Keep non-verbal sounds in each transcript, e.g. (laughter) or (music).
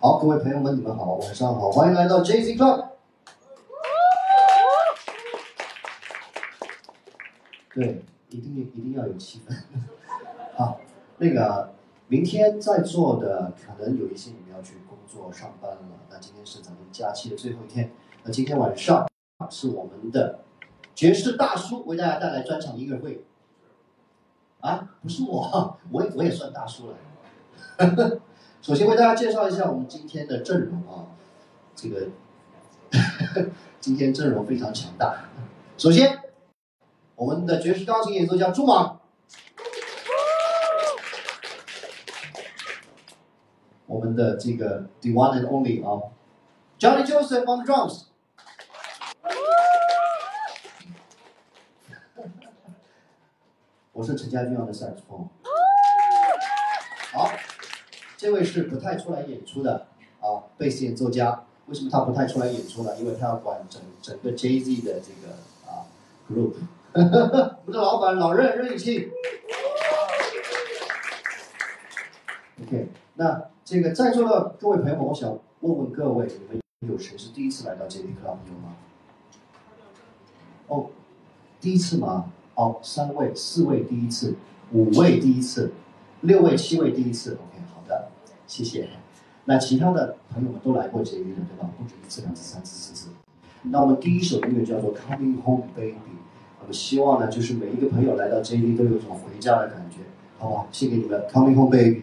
好，各位朋友们，你们好，晚上好，欢迎来到 JZ Club。对，一定一定要有气氛。(laughs) 好，那个明天在座的可能有一些你们要去工作上班了，那今天是咱们假期的最后一天，那今天晚上是我们的爵士大叔为大家带来专场音乐会。啊，不是我，我也我也算大叔了。首先为大家介绍一下我们今天的阵容啊，这个 (laughs) 今天阵容非常强大。首先，我们的爵士钢琴演奏家朱马，我们的这个 The One and Only 啊，Johnny Joseph on the drums。(laughs) 我是陈家军的萨克斯风。这位是不太出来演出的啊，贝斯演奏家。为什么他不太出来演出呢？因为他要管整整个 Jay Z 的这个啊 group。(laughs) 我们的老板老任任宇庆。OK，那这个在座的各位朋友们，我想问问各位，你们有谁是第一次来到 J Z Club 有吗？哦，第一次吗？哦，三位、四位第一次，五位第一次，六位、七位第一次。谢谢。那其他的朋友们都来过 JD 了，对吧？不止一次，两次，三次，四次。那我们第一首音乐叫做 Coming Home Baby。我们希望呢，就是每一个朋友来到 JD 都有一种回家的感觉，好不好？献给你们 Coming Home Baby。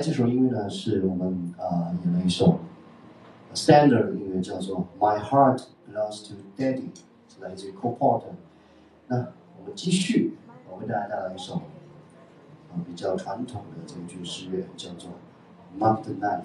这首音乐呢，是我们啊演了一首 standard 的音乐，叫做 my heart belongs to daddy，是来自于 Coport。那我们继续，我为大家带来一首比较传统的这个爵士乐，叫做 mountain life。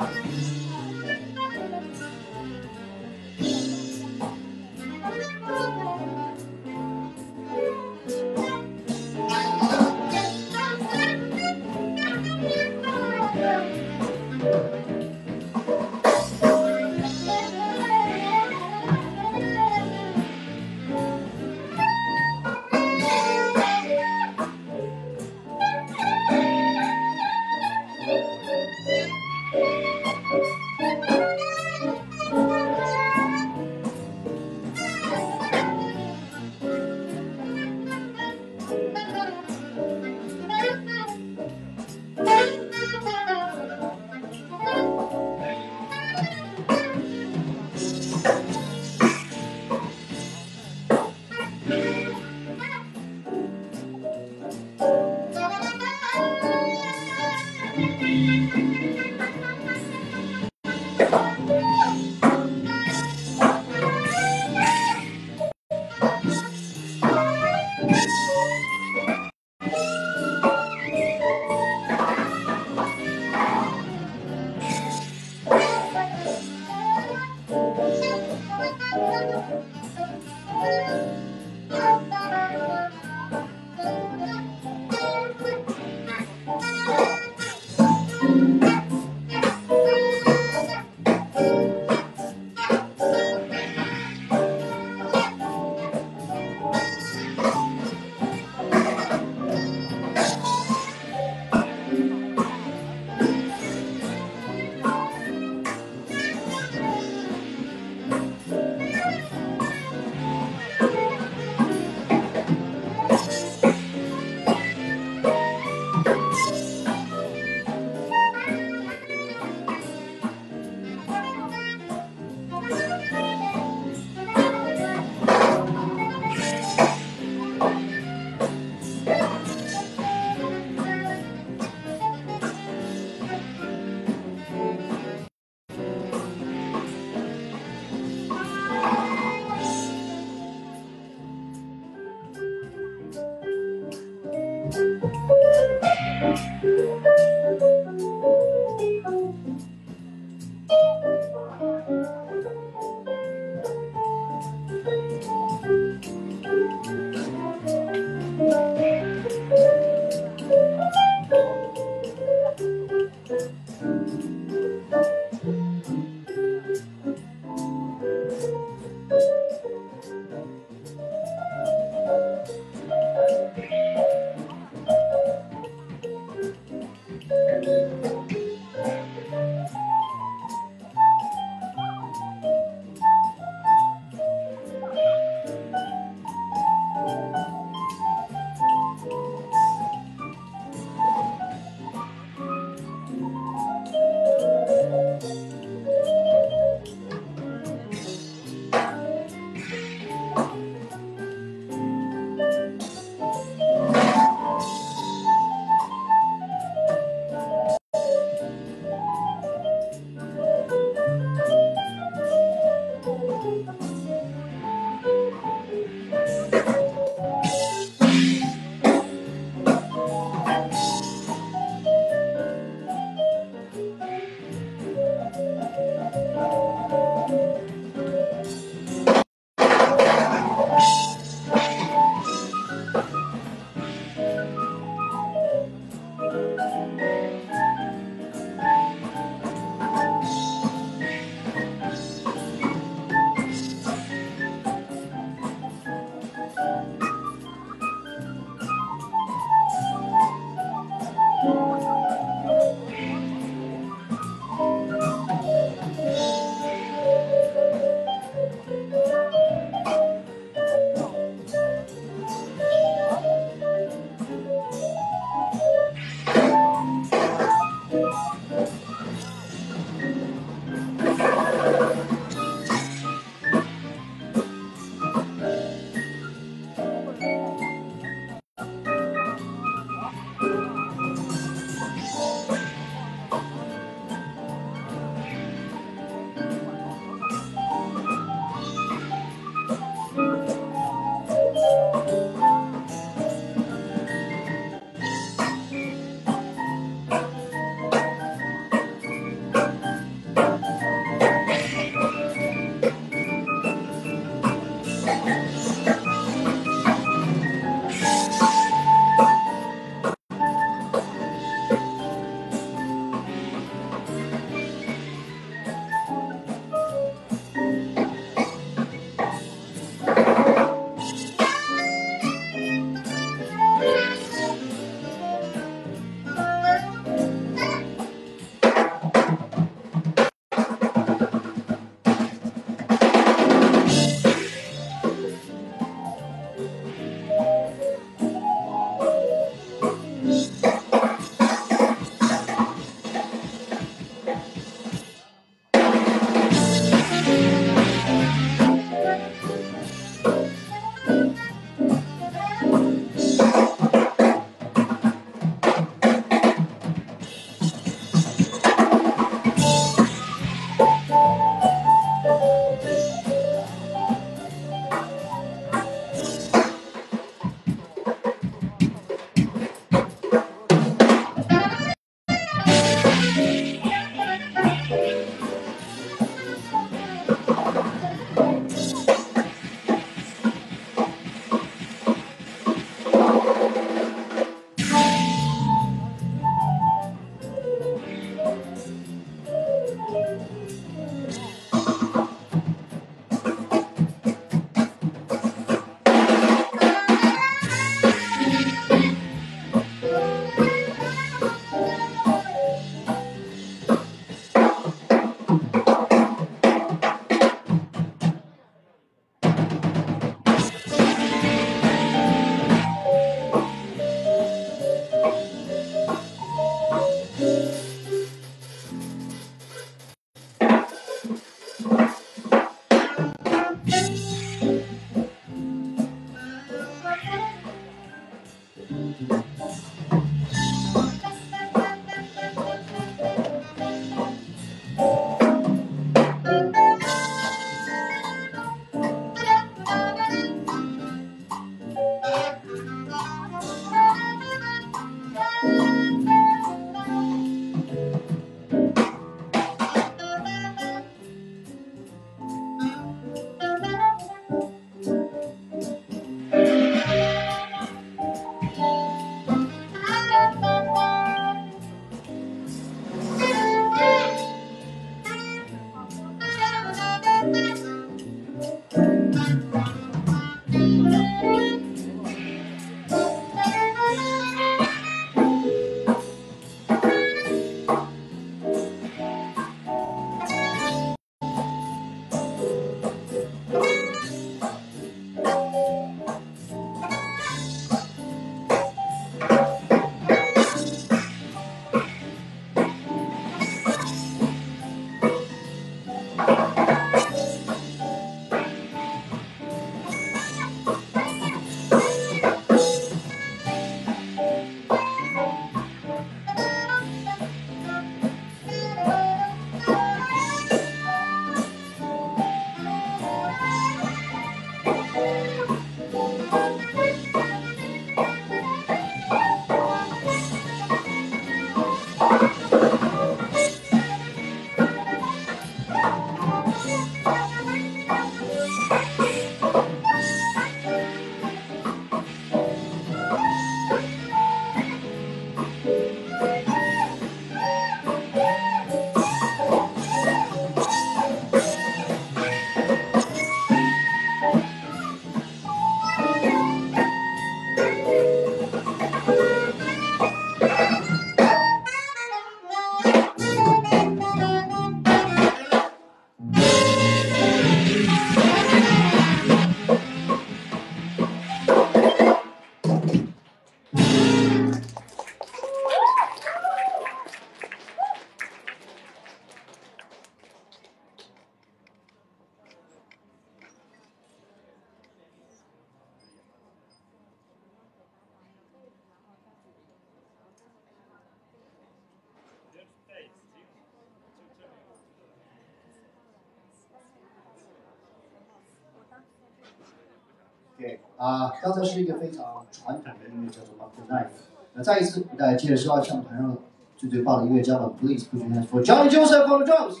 啊，刚才是一个非常传统的音乐，叫做《m a c k Knife》。那再一次给大家介绍一下台上最最棒的音乐家们，Please put your hands for Johnny Joseph on the drums。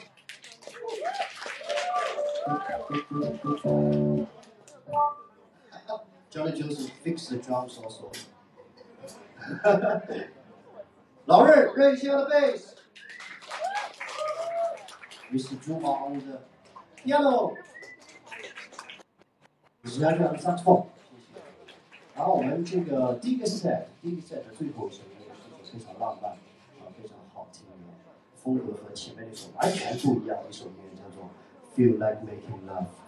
Johnny Joseph fix the drums also。老任任性的 bass，Mr. Zuma on the piano。石家庄三创，然后我们这个第一个 set，第一个 set 的最后一首音乐是非常浪漫，啊，非常好听的，风格和前面那首完全不一样的一首音乐，叫做 Feel Like Making Love。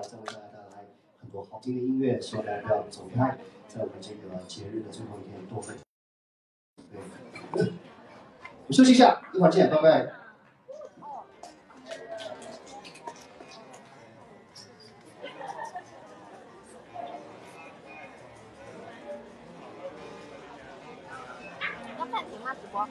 再为大家带来很多。好听的音乐，希望大家不要走开，在我们这个节日的最后一天多分。我休息一下，一会儿见，拜拜。要暂停吗？直播？